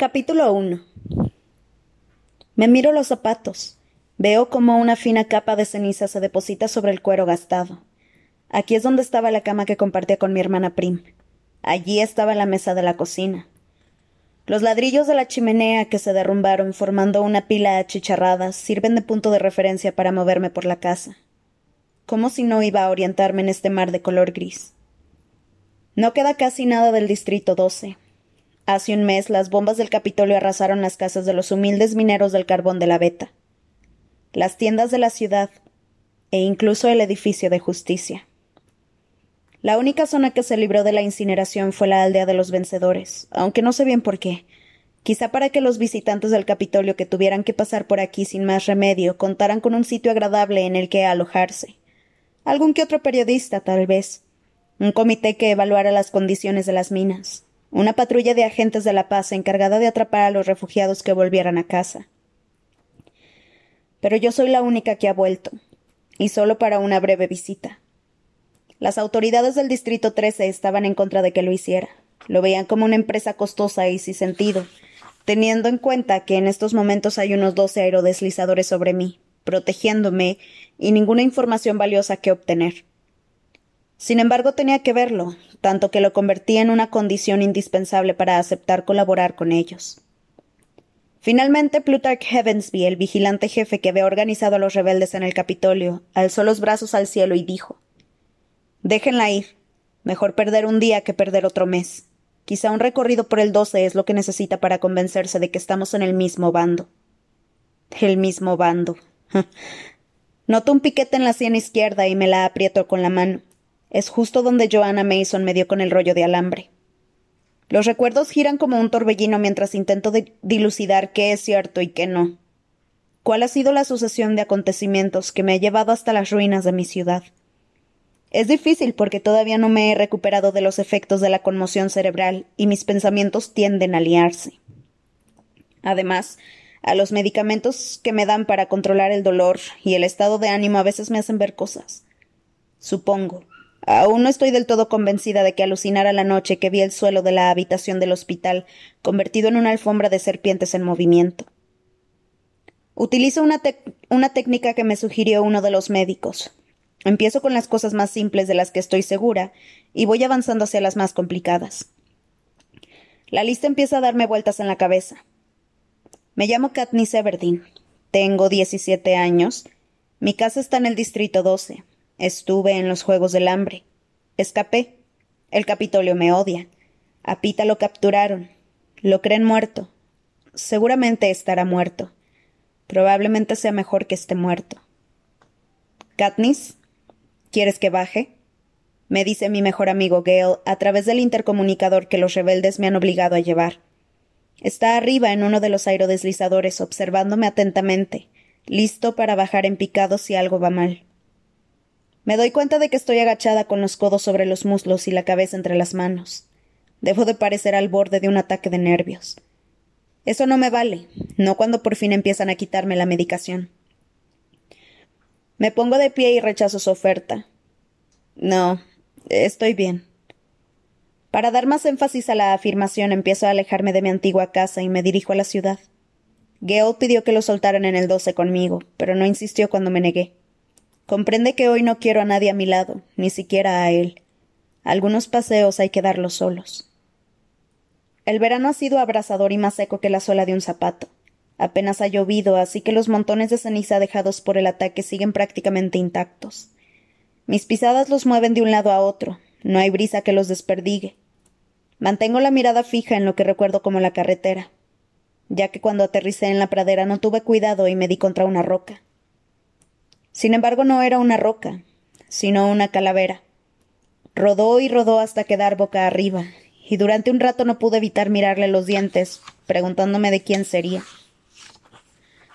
Capítulo 1 Me miro los zapatos. Veo como una fina capa de ceniza se deposita sobre el cuero gastado. Aquí es donde estaba la cama que compartía con mi hermana Prim. Allí estaba la mesa de la cocina. Los ladrillos de la chimenea que se derrumbaron formando una pila achicharrada sirven de punto de referencia para moverme por la casa. Como si no iba a orientarme en este mar de color gris. No queda casi nada del Distrito 12, Hace un mes las bombas del Capitolio arrasaron las casas de los humildes mineros del carbón de la Beta, las tiendas de la ciudad e incluso el edificio de justicia. La única zona que se libró de la incineración fue la aldea de los vencedores, aunque no sé bien por qué. Quizá para que los visitantes del Capitolio que tuvieran que pasar por aquí sin más remedio contaran con un sitio agradable en el que alojarse. Algún que otro periodista, tal vez. Un comité que evaluara las condiciones de las minas una patrulla de agentes de la paz encargada de atrapar a los refugiados que volvieran a casa. Pero yo soy la única que ha vuelto, y solo para una breve visita. Las autoridades del Distrito 13 estaban en contra de que lo hiciera. Lo veían como una empresa costosa y sin sentido, teniendo en cuenta que en estos momentos hay unos doce aerodeslizadores sobre mí, protegiéndome y ninguna información valiosa que obtener. Sin embargo, tenía que verlo, tanto que lo convertía en una condición indispensable para aceptar colaborar con ellos. Finalmente, Plutarch Heavensby, el vigilante jefe que había organizado a los rebeldes en el Capitolio, alzó los brazos al cielo y dijo Déjenla ir. Mejor perder un día que perder otro mes. Quizá un recorrido por el 12 es lo que necesita para convencerse de que estamos en el mismo bando. El mismo bando. Noto un piquete en la sien izquierda y me la aprieto con la mano. Es justo donde Joanna Mason me dio con el rollo de alambre. Los recuerdos giran como un torbellino mientras intento dilucidar qué es cierto y qué no. ¿Cuál ha sido la sucesión de acontecimientos que me ha llevado hasta las ruinas de mi ciudad? Es difícil porque todavía no me he recuperado de los efectos de la conmoción cerebral y mis pensamientos tienden a liarse. Además, a los medicamentos que me dan para controlar el dolor y el estado de ánimo a veces me hacen ver cosas. Supongo, Aún no estoy del todo convencida de que alucinara la noche que vi el suelo de la habitación del hospital convertido en una alfombra de serpientes en movimiento. Utilizo una, una técnica que me sugirió uno de los médicos. Empiezo con las cosas más simples de las que estoy segura y voy avanzando hacia las más complicadas. La lista empieza a darme vueltas en la cabeza. Me llamo Katniss Everdeen. Tengo diecisiete años. Mi casa está en el distrito 12. Estuve en los Juegos del Hambre. Escapé. El Capitolio me odia. A Pita lo capturaron. Lo creen muerto. Seguramente estará muerto. Probablemente sea mejor que esté muerto. Katniss, ¿quieres que baje? me dice mi mejor amigo Gale a través del intercomunicador que los rebeldes me han obligado a llevar. Está arriba en uno de los aerodeslizadores observándome atentamente, listo para bajar en picado si algo va mal. Me doy cuenta de que estoy agachada con los codos sobre los muslos y la cabeza entre las manos. Debo de parecer al borde de un ataque de nervios. Eso no me vale, no cuando por fin empiezan a quitarme la medicación. Me pongo de pie y rechazo su oferta. No, estoy bien. Para dar más énfasis a la afirmación, empiezo a alejarme de mi antigua casa y me dirijo a la ciudad. Gale pidió que lo soltaran en el 12 conmigo, pero no insistió cuando me negué. Comprende que hoy no quiero a nadie a mi lado, ni siquiera a él. Algunos paseos hay que darlos solos. El verano ha sido abrasador y más seco que la suela de un zapato. Apenas ha llovido, así que los montones de ceniza dejados por el ataque siguen prácticamente intactos. Mis pisadas los mueven de un lado a otro, no hay brisa que los desperdigue. Mantengo la mirada fija en lo que recuerdo como la carretera, ya que cuando aterricé en la pradera no tuve cuidado y me di contra una roca. Sin embargo, no era una roca, sino una calavera. Rodó y rodó hasta quedar boca arriba, y durante un rato no pude evitar mirarle los dientes, preguntándome de quién sería.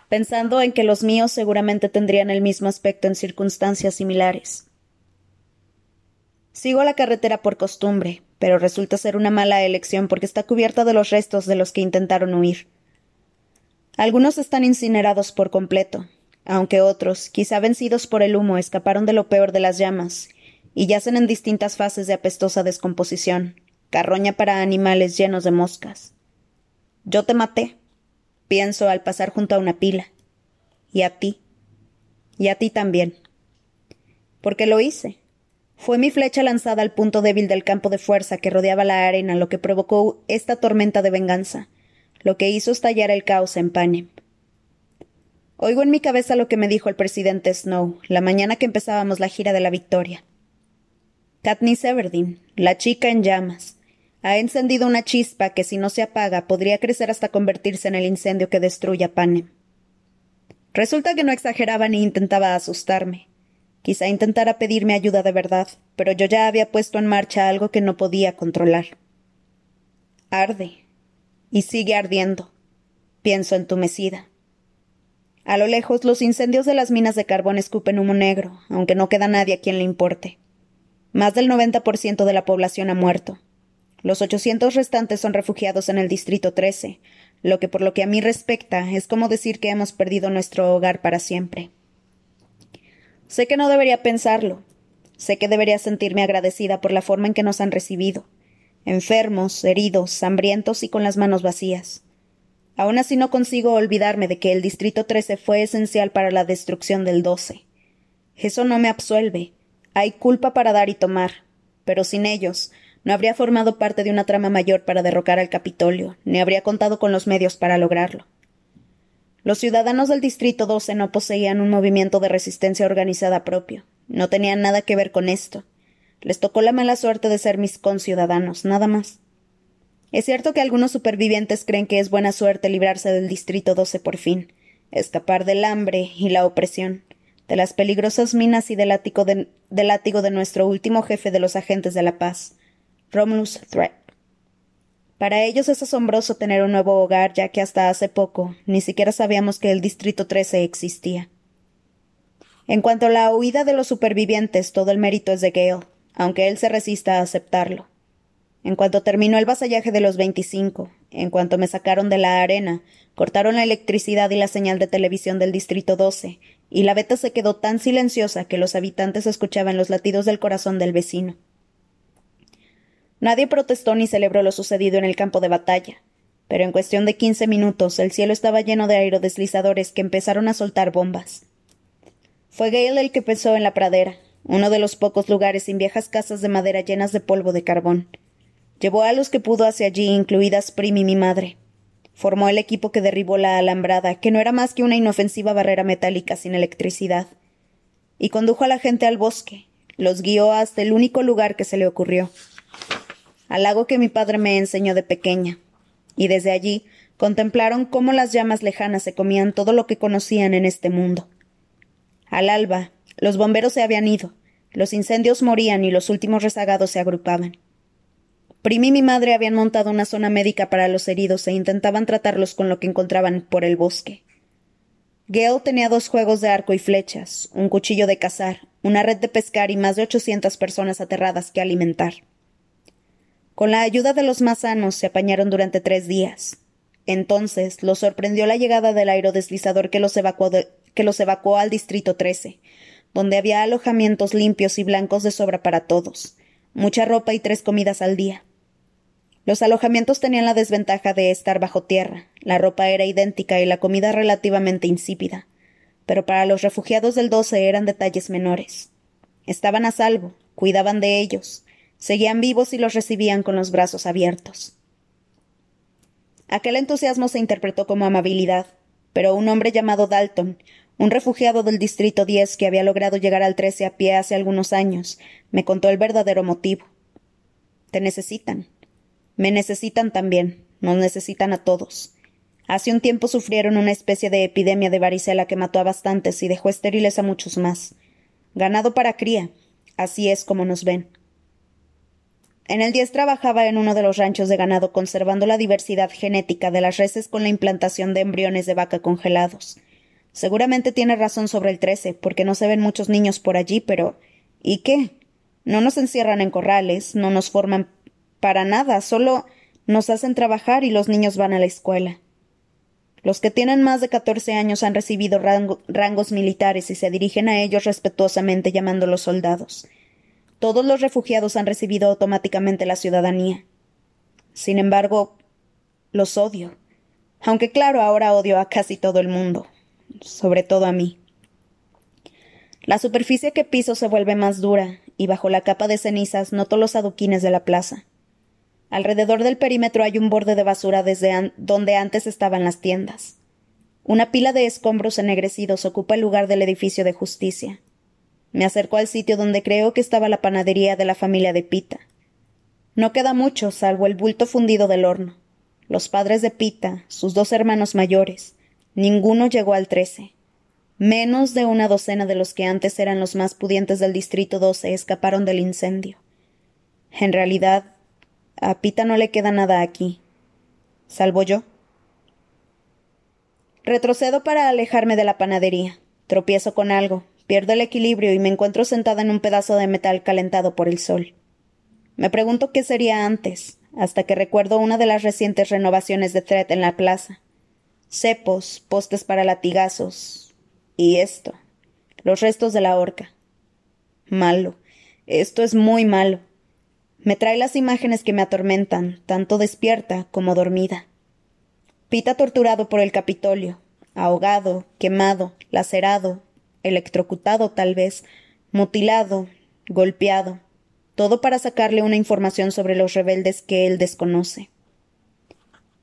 Pensando en que los míos seguramente tendrían el mismo aspecto en circunstancias similares. Sigo la carretera por costumbre, pero resulta ser una mala elección porque está cubierta de los restos de los que intentaron huir. Algunos están incinerados por completo, aunque otros, quizá vencidos por el humo, escaparon de lo peor de las llamas, y yacen en distintas fases de apestosa descomposición, carroña para animales llenos de moscas. Yo te maté, pienso al pasar junto a una pila. Y a ti. Y a ti también. Porque lo hice. Fue mi flecha lanzada al punto débil del campo de fuerza que rodeaba la arena lo que provocó esta tormenta de venganza, lo que hizo estallar el caos en Panem. Oigo en mi cabeza lo que me dijo el presidente Snow la mañana que empezábamos la gira de la victoria. Katniss Everdeen, la chica en llamas, ha encendido una chispa que si no se apaga podría crecer hasta convertirse en el incendio que destruya Panem. Resulta que no exageraba ni intentaba asustarme. Quizá intentara pedirme ayuda de verdad, pero yo ya había puesto en marcha algo que no podía controlar. Arde. Y sigue ardiendo. Pienso entumecida. A lo lejos los incendios de las minas de carbón escupen humo negro, aunque no queda nadie a quien le importe. Más del 90% de la población ha muerto. Los 800 restantes son refugiados en el Distrito 13, lo que por lo que a mí respecta es como decir que hemos perdido nuestro hogar para siempre. Sé que no debería pensarlo. Sé que debería sentirme agradecida por la forma en que nos han recibido. Enfermos, heridos, hambrientos y con las manos vacías. Aún así no consigo olvidarme de que el Distrito 13 fue esencial para la destrucción del 12. Eso no me absuelve. Hay culpa para dar y tomar. Pero sin ellos, no habría formado parte de una trama mayor para derrocar al Capitolio, ni habría contado con los medios para lograrlo. Los ciudadanos del Distrito 12 no poseían un movimiento de resistencia organizada propio. No tenían nada que ver con esto. Les tocó la mala suerte de ser mis conciudadanos, nada más. Es cierto que algunos supervivientes creen que es buena suerte librarse del Distrito 12 por fin, escapar del hambre y la opresión, de las peligrosas minas y del látigo de, del látigo de nuestro último jefe de los agentes de la paz, Romulus Threat. Para ellos es asombroso tener un nuevo hogar, ya que hasta hace poco ni siquiera sabíamos que el Distrito 13 existía. En cuanto a la huida de los supervivientes, todo el mérito es de Gale, aunque él se resista a aceptarlo. En cuanto terminó el vasallaje de los veinticinco, en cuanto me sacaron de la arena, cortaron la electricidad y la señal de televisión del Distrito 12, y la veta se quedó tan silenciosa que los habitantes escuchaban los latidos del corazón del vecino. Nadie protestó ni celebró lo sucedido en el campo de batalla, pero en cuestión de quince minutos el cielo estaba lleno de aerodeslizadores que empezaron a soltar bombas. Fue Gale el que pensó en la pradera, uno de los pocos lugares sin viejas casas de madera llenas de polvo de carbón. Llevó a los que pudo hacia allí, incluidas Prim y mi madre. Formó el equipo que derribó la alambrada, que no era más que una inofensiva barrera metálica sin electricidad. Y condujo a la gente al bosque. Los guió hasta el único lugar que se le ocurrió al lago que mi padre me enseñó de pequeña, y desde allí contemplaron cómo las llamas lejanas se comían todo lo que conocían en este mundo. Al alba, los bomberos se habían ido, los incendios morían y los últimos rezagados se agrupaban. Prim y mi madre habían montado una zona médica para los heridos e intentaban tratarlos con lo que encontraban por el bosque. Gale tenía dos juegos de arco y flechas, un cuchillo de cazar, una red de pescar y más de ochocientas personas aterradas que alimentar. Con la ayuda de los más sanos se apañaron durante tres días. Entonces los sorprendió la llegada del aerodeslizador que los evacuó, que los evacuó al Distrito 13, donde había alojamientos limpios y blancos de sobra para todos, mucha ropa y tres comidas al día. Los alojamientos tenían la desventaja de estar bajo tierra, la ropa era idéntica y la comida relativamente insípida, pero para los refugiados del 12 eran detalles menores. Estaban a salvo, cuidaban de ellos, Seguían vivos y los recibían con los brazos abiertos. Aquel entusiasmo se interpretó como amabilidad, pero un hombre llamado Dalton, un refugiado del Distrito 10 que había logrado llegar al 13 a pie hace algunos años, me contó el verdadero motivo. Te necesitan. Me necesitan también. Nos necesitan a todos. Hace un tiempo sufrieron una especie de epidemia de varicela que mató a bastantes y dejó estériles a muchos más. Ganado para cría. Así es como nos ven. En el 10 trabajaba en uno de los ranchos de ganado conservando la diversidad genética de las reses con la implantación de embriones de vaca congelados. Seguramente tiene razón sobre el 13, porque no se ven muchos niños por allí, pero ¿y qué? No nos encierran en corrales, no nos forman para nada, solo nos hacen trabajar y los niños van a la escuela. Los que tienen más de catorce años han recibido rangos militares y se dirigen a ellos respetuosamente llamándolos soldados todos los refugiados han recibido automáticamente la ciudadanía. Sin embargo, los odio. Aunque claro, ahora odio a casi todo el mundo, sobre todo a mí. La superficie que piso se vuelve más dura, y bajo la capa de cenizas noto los adoquines de la plaza. Alrededor del perímetro hay un borde de basura desde donde antes estaban las tiendas. Una pila de escombros ennegrecidos ocupa el lugar del edificio de justicia. Me acerco al sitio donde creo que estaba la panadería de la familia de Pita. No queda mucho, salvo el bulto fundido del horno. Los padres de Pita, sus dos hermanos mayores, ninguno llegó al trece. Menos de una docena de los que antes eran los más pudientes del Distrito 12 escaparon del incendio. En realidad, a Pita no le queda nada aquí. Salvo yo. Retrocedo para alejarme de la panadería. Tropiezo con algo, pierdo el equilibrio y me encuentro sentada en un pedazo de metal calentado por el sol. Me pregunto qué sería antes, hasta que recuerdo una de las recientes renovaciones de Thread en la plaza. Cepos, postes para latigazos. Y esto. Los restos de la horca. Malo. Esto es muy malo. Me trae las imágenes que me atormentan, tanto despierta como dormida. Pita torturado por el Capitolio, ahogado, quemado, lacerado, electrocutado tal vez, mutilado, golpeado, todo para sacarle una información sobre los rebeldes que él desconoce.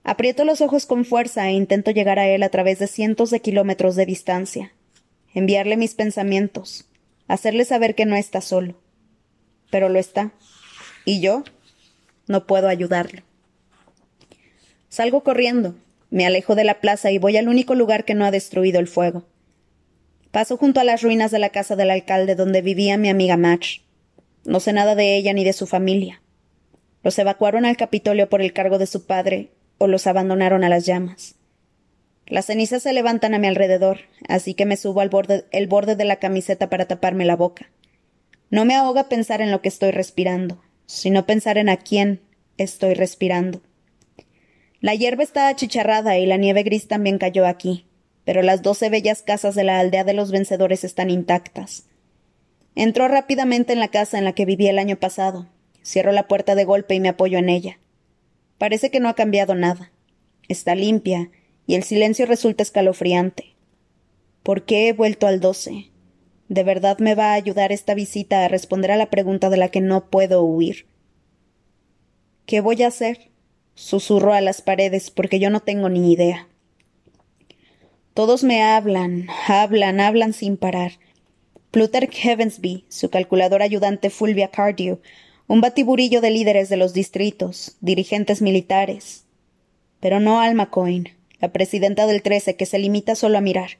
Aprieto los ojos con fuerza e intento llegar a él a través de cientos de kilómetros de distancia, enviarle mis pensamientos, hacerle saber que no está solo. Pero lo está. Y yo no puedo ayudarlo. Salgo corriendo, me alejo de la plaza y voy al único lugar que no ha destruido el fuego. Paso junto a las ruinas de la casa del alcalde donde vivía mi amiga Match. No sé nada de ella ni de su familia. Los evacuaron al Capitolio por el cargo de su padre o los abandonaron a las llamas. Las cenizas se levantan a mi alrededor, así que me subo al borde, el borde de la camiseta para taparme la boca. No me ahoga pensar en lo que estoy respirando sino pensar en a quién estoy respirando. La hierba está achicharrada y la nieve gris también cayó aquí, pero las doce bellas casas de la aldea de los vencedores están intactas. Entro rápidamente en la casa en la que viví el año pasado. Cierro la puerta de golpe y me apoyo en ella. Parece que no ha cambiado nada. Está limpia, y el silencio resulta escalofriante. ¿Por qué he vuelto al doce? ¿De verdad me va a ayudar esta visita a responder a la pregunta de la que no puedo huir? ¿Qué voy a hacer? Susurro a las paredes porque yo no tengo ni idea. Todos me hablan, hablan, hablan sin parar. Plutarch Heavensby, su calculador ayudante Fulvia Cardew, un batiburillo de líderes de los distritos, dirigentes militares. Pero no Alma Coyne, la presidenta del Trece, que se limita solo a mirar.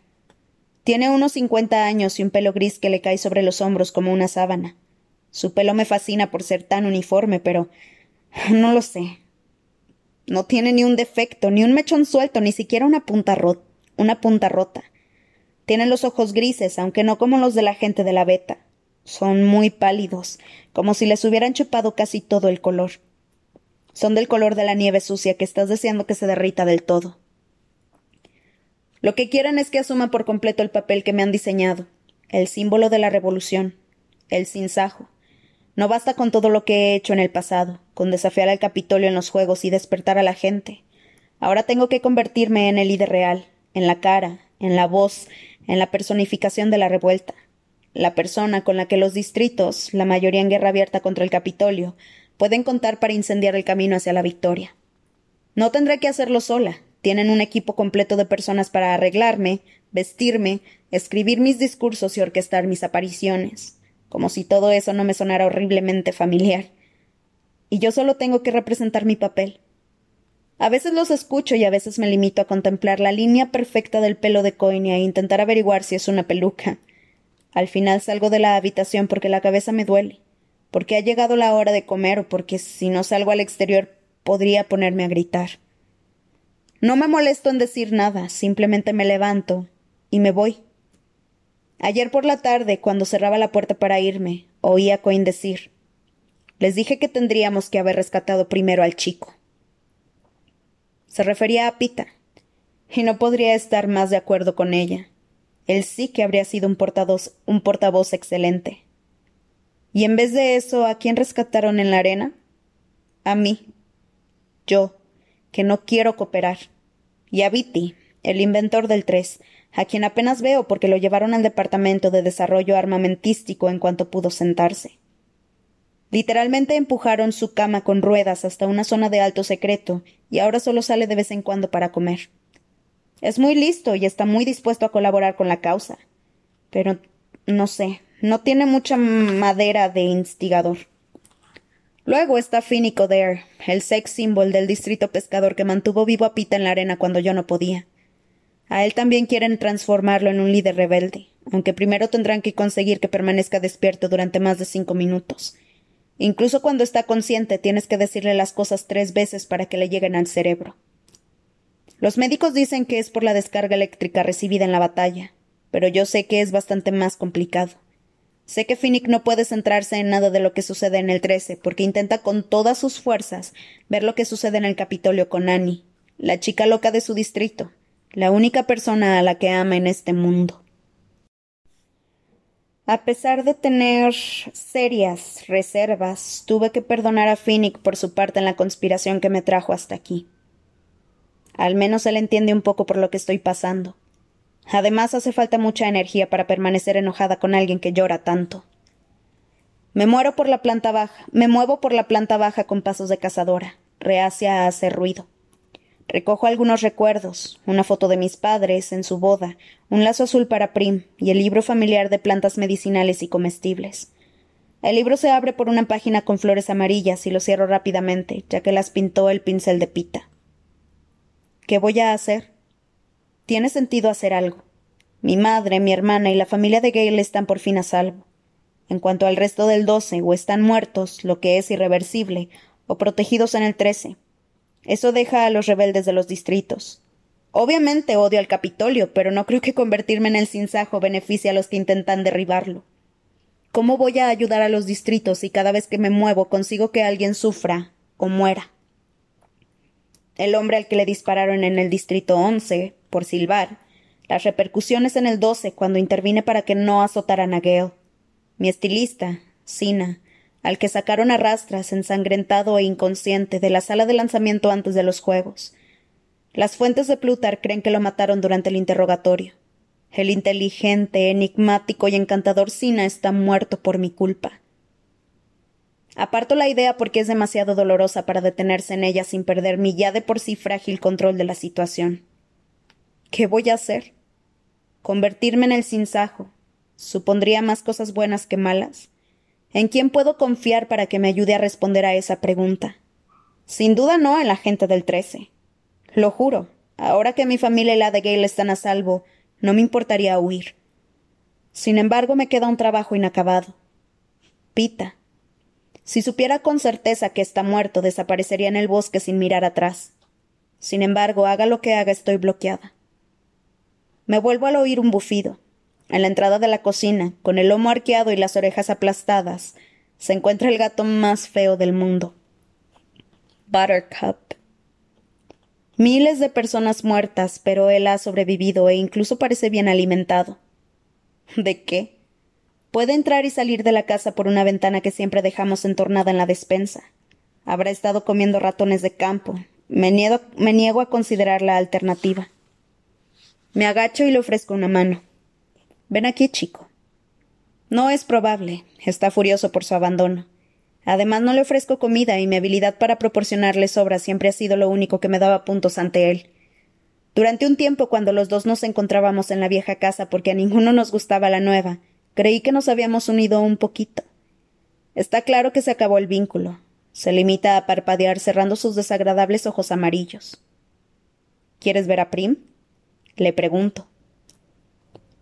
Tiene unos cincuenta años y un pelo gris que le cae sobre los hombros como una sábana. Su pelo me fascina por ser tan uniforme, pero no lo sé. No tiene ni un defecto, ni un mechón suelto, ni siquiera una punta, una punta rota. Tiene los ojos grises, aunque no como los de la gente de la beta. Son muy pálidos, como si les hubieran chupado casi todo el color. Son del color de la nieve sucia que estás deseando que se derrita del todo. Lo que quieren es que asuma por completo el papel que me han diseñado, el símbolo de la revolución, el sinsajo. No basta con todo lo que he hecho en el pasado, con desafiar al Capitolio en los juegos y despertar a la gente. Ahora tengo que convertirme en el líder real, en la cara, en la voz, en la personificación de la revuelta, la persona con la que los distritos, la mayoría en guerra abierta contra el Capitolio, pueden contar para incendiar el camino hacia la victoria. No tendré que hacerlo sola, tienen un equipo completo de personas para arreglarme, vestirme, escribir mis discursos y orquestar mis apariciones, como si todo eso no me sonara horriblemente familiar. Y yo solo tengo que representar mi papel. A veces los escucho y a veces me limito a contemplar la línea perfecta del pelo de Coinia e intentar averiguar si es una peluca. Al final salgo de la habitación porque la cabeza me duele, porque ha llegado la hora de comer o porque si no salgo al exterior podría ponerme a gritar. No me molesto en decir nada, simplemente me levanto y me voy. Ayer por la tarde, cuando cerraba la puerta para irme, oí a Coin decir Les dije que tendríamos que haber rescatado primero al chico. Se refería a Pita, y no podría estar más de acuerdo con ella. Él sí que habría sido un portavoz, un portavoz excelente. Y en vez de eso, ¿a quién rescataron en la arena? A mí. Yo, que no quiero cooperar y a Viti, el inventor del 3, a quien apenas veo porque lo llevaron al Departamento de Desarrollo Armamentístico en cuanto pudo sentarse. Literalmente empujaron su cama con ruedas hasta una zona de alto secreto y ahora solo sale de vez en cuando para comer. Es muy listo y está muy dispuesto a colaborar con la causa. Pero no sé, no tiene mucha madera de instigador. Luego está Finnick O'Dare, el sex symbol del distrito pescador que mantuvo vivo a Pita en la arena cuando yo no podía. A él también quieren transformarlo en un líder rebelde, aunque primero tendrán que conseguir que permanezca despierto durante más de cinco minutos, Incluso cuando está consciente tienes que decirle las cosas tres veces para que le lleguen al cerebro. Los médicos dicen que es por la descarga eléctrica recibida en la batalla, pero yo sé que es bastante más complicado. Sé que Finnick no puede centrarse en nada de lo que sucede en el 13, porque intenta con todas sus fuerzas ver lo que sucede en el Capitolio con Annie, la chica loca de su distrito, la única persona a la que ama en este mundo. A pesar de tener serias reservas, tuve que perdonar a Finnick por su parte en la conspiración que me trajo hasta aquí. Al menos él entiende un poco por lo que estoy pasando. Además, hace falta mucha energía para permanecer enojada con alguien que llora tanto. Me muero por la planta baja, me muevo por la planta baja con pasos de cazadora, reacia a hacer ruido. Recojo algunos recuerdos, una foto de mis padres en su boda, un lazo azul para Prim y el libro familiar de plantas medicinales y comestibles. El libro se abre por una página con flores amarillas y lo cierro rápidamente, ya que las pintó el pincel de pita. ¿Qué voy a hacer? Tiene sentido hacer algo. Mi madre, mi hermana y la familia de Gale están por fin a salvo. En cuanto al resto del doce, o están muertos, lo que es irreversible, o protegidos en el trece, eso deja a los rebeldes de los distritos. Obviamente odio al Capitolio, pero no creo que convertirme en el sinsajo beneficie a los que intentan derribarlo. ¿Cómo voy a ayudar a los distritos si cada vez que me muevo consigo que alguien sufra o muera? El hombre al que le dispararon en el distrito once, por silbar, las repercusiones en el doce cuando intervine para que no azotaran a Gale. Mi estilista, Sina, al que sacaron a rastras, ensangrentado e inconsciente, de la sala de lanzamiento antes de los juegos. Las fuentes de Plutar creen que lo mataron durante el interrogatorio. El inteligente, enigmático y encantador Sina está muerto por mi culpa. Aparto la idea porque es demasiado dolorosa para detenerse en ella sin perder mi ya de por sí frágil control de la situación. ¿Qué voy a hacer? ¿Convertirme en el sinsajo? ¿Supondría más cosas buenas que malas? ¿En quién puedo confiar para que me ayude a responder a esa pregunta? Sin duda no en la gente del trece. Lo juro, ahora que mi familia y la de Gale están a salvo, no me importaría huir. Sin embargo, me queda un trabajo inacabado. Pita. Si supiera con certeza que está muerto, desaparecería en el bosque sin mirar atrás. Sin embargo, haga lo que haga, estoy bloqueada. Me vuelvo al oír un bufido. En la entrada de la cocina, con el lomo arqueado y las orejas aplastadas, se encuentra el gato más feo del mundo. Buttercup. Miles de personas muertas, pero él ha sobrevivido e incluso parece bien alimentado. ¿De qué? Puede entrar y salir de la casa por una ventana que siempre dejamos entornada en la despensa. Habrá estado comiendo ratones de campo. Me niego, me niego a considerar la alternativa. Me agacho y le ofrezco una mano. Ven aquí, chico. No es probable. Está furioso por su abandono. Además, no le ofrezco comida y mi habilidad para proporcionarle sobra siempre ha sido lo único que me daba puntos ante él. Durante un tiempo, cuando los dos nos encontrábamos en la vieja casa porque a ninguno nos gustaba la nueva, creí que nos habíamos unido un poquito. Está claro que se acabó el vínculo. Se limita a parpadear cerrando sus desagradables ojos amarillos. ¿Quieres ver a Prim? Le pregunto.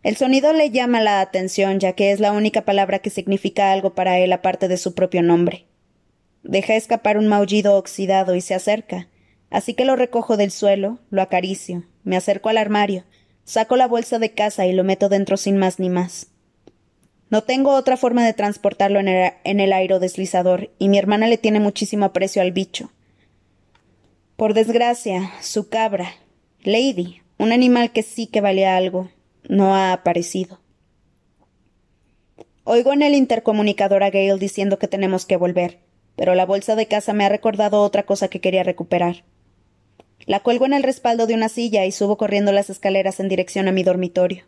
El sonido le llama la atención, ya que es la única palabra que significa algo para él aparte de su propio nombre. Deja escapar un maullido oxidado y se acerca, así que lo recojo del suelo, lo acaricio, me acerco al armario, saco la bolsa de casa y lo meto dentro sin más ni más. No tengo otra forma de transportarlo en el, en el aerodeslizador, y mi hermana le tiene muchísimo aprecio al bicho. Por desgracia, su cabra, Lady, un animal que sí que valía algo, no ha aparecido. Oigo en el intercomunicador a Gale diciendo que tenemos que volver, pero la bolsa de casa me ha recordado otra cosa que quería recuperar. La cuelgo en el respaldo de una silla y subo corriendo las escaleras en dirección a mi dormitorio.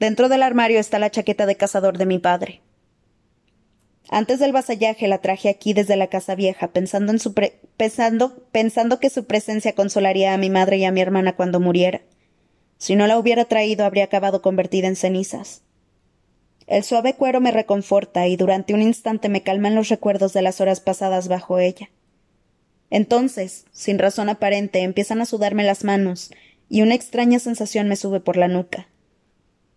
Dentro del armario está la chaqueta de cazador de mi padre. Antes del vasallaje la traje aquí desde la casa vieja, pensando, en su pensando, pensando que su presencia consolaría a mi madre y a mi hermana cuando muriera. Si no la hubiera traído, habría acabado convertida en cenizas. El suave cuero me reconforta y durante un instante me calman los recuerdos de las horas pasadas bajo ella. Entonces, sin razón aparente, empiezan a sudarme las manos y una extraña sensación me sube por la nuca.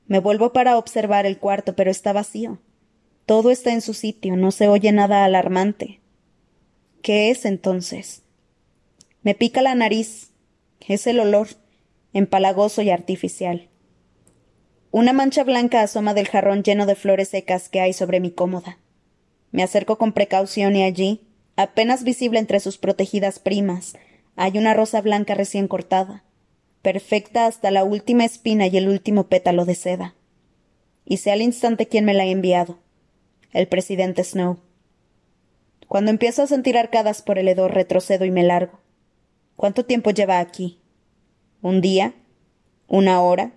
Me vuelvo para observar el cuarto, pero está vacío. Todo está en su sitio, no se oye nada alarmante. ¿Qué es entonces? Me pica la nariz. Es el olor, empalagoso y artificial. Una mancha blanca asoma del jarrón lleno de flores secas que hay sobre mi cómoda. Me acerco con precaución y allí, apenas visible entre sus protegidas primas, hay una rosa blanca recién cortada, perfecta hasta la última espina y el último pétalo de seda. Y sé al instante quién me la ha enviado. El presidente Snow. Cuando empiezo a sentir arcadas por el hedor, retrocedo y me largo. ¿Cuánto tiempo lleva aquí? ¿Un día? ¿Una hora?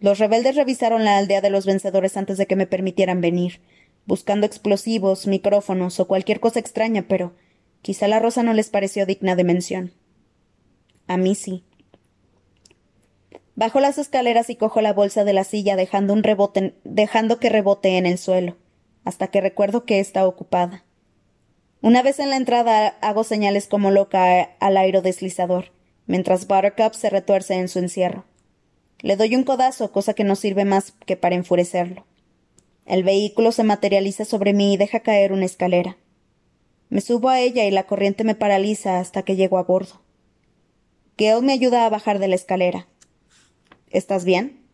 Los rebeldes revisaron la aldea de los vencedores antes de que me permitieran venir, buscando explosivos, micrófonos o cualquier cosa extraña, pero quizá la rosa no les pareció digna de mención. A mí sí. Bajo las escaleras y cojo la bolsa de la silla dejando un rebote, dejando que rebote en el suelo, hasta que recuerdo que está ocupada. Una vez en la entrada hago señales como loca al aerodeslizador, mientras Buttercup se retuerce en su encierro. Le doy un codazo, cosa que no sirve más que para enfurecerlo. El vehículo se materializa sobre mí y deja caer una escalera. Me subo a ella y la corriente me paraliza hasta que llego a bordo. Gail me ayuda a bajar de la escalera. ¿Estás bien?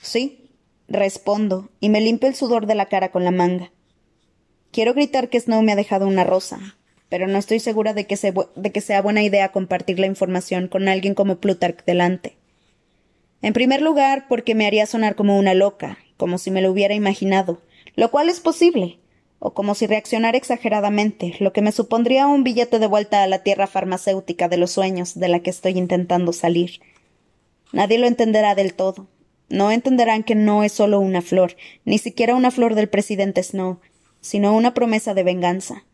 Sí, respondo, y me limpio el sudor de la cara con la manga. Quiero gritar que Snow me ha dejado una rosa, pero no estoy segura de que, de que sea buena idea compartir la información con alguien como Plutarch delante. En primer lugar, porque me haría sonar como una loca, como si me lo hubiera imaginado, lo cual es posible, o como si reaccionara exageradamente, lo que me supondría un billete de vuelta a la tierra farmacéutica de los sueños de la que estoy intentando salir. Nadie lo entenderá del todo. No entenderán que no es solo una flor, ni siquiera una flor del presidente Snow, sino una promesa de venganza.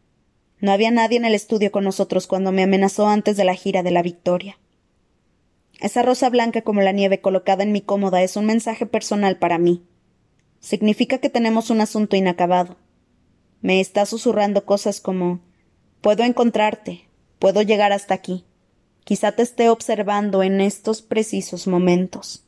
No había nadie en el estudio con nosotros cuando me amenazó antes de la gira de la victoria. Esa rosa blanca como la nieve colocada en mi cómoda es un mensaje personal para mí. Significa que tenemos un asunto inacabado. Me está susurrando cosas como puedo encontrarte, puedo llegar hasta aquí. Quizá te esté observando en estos precisos momentos.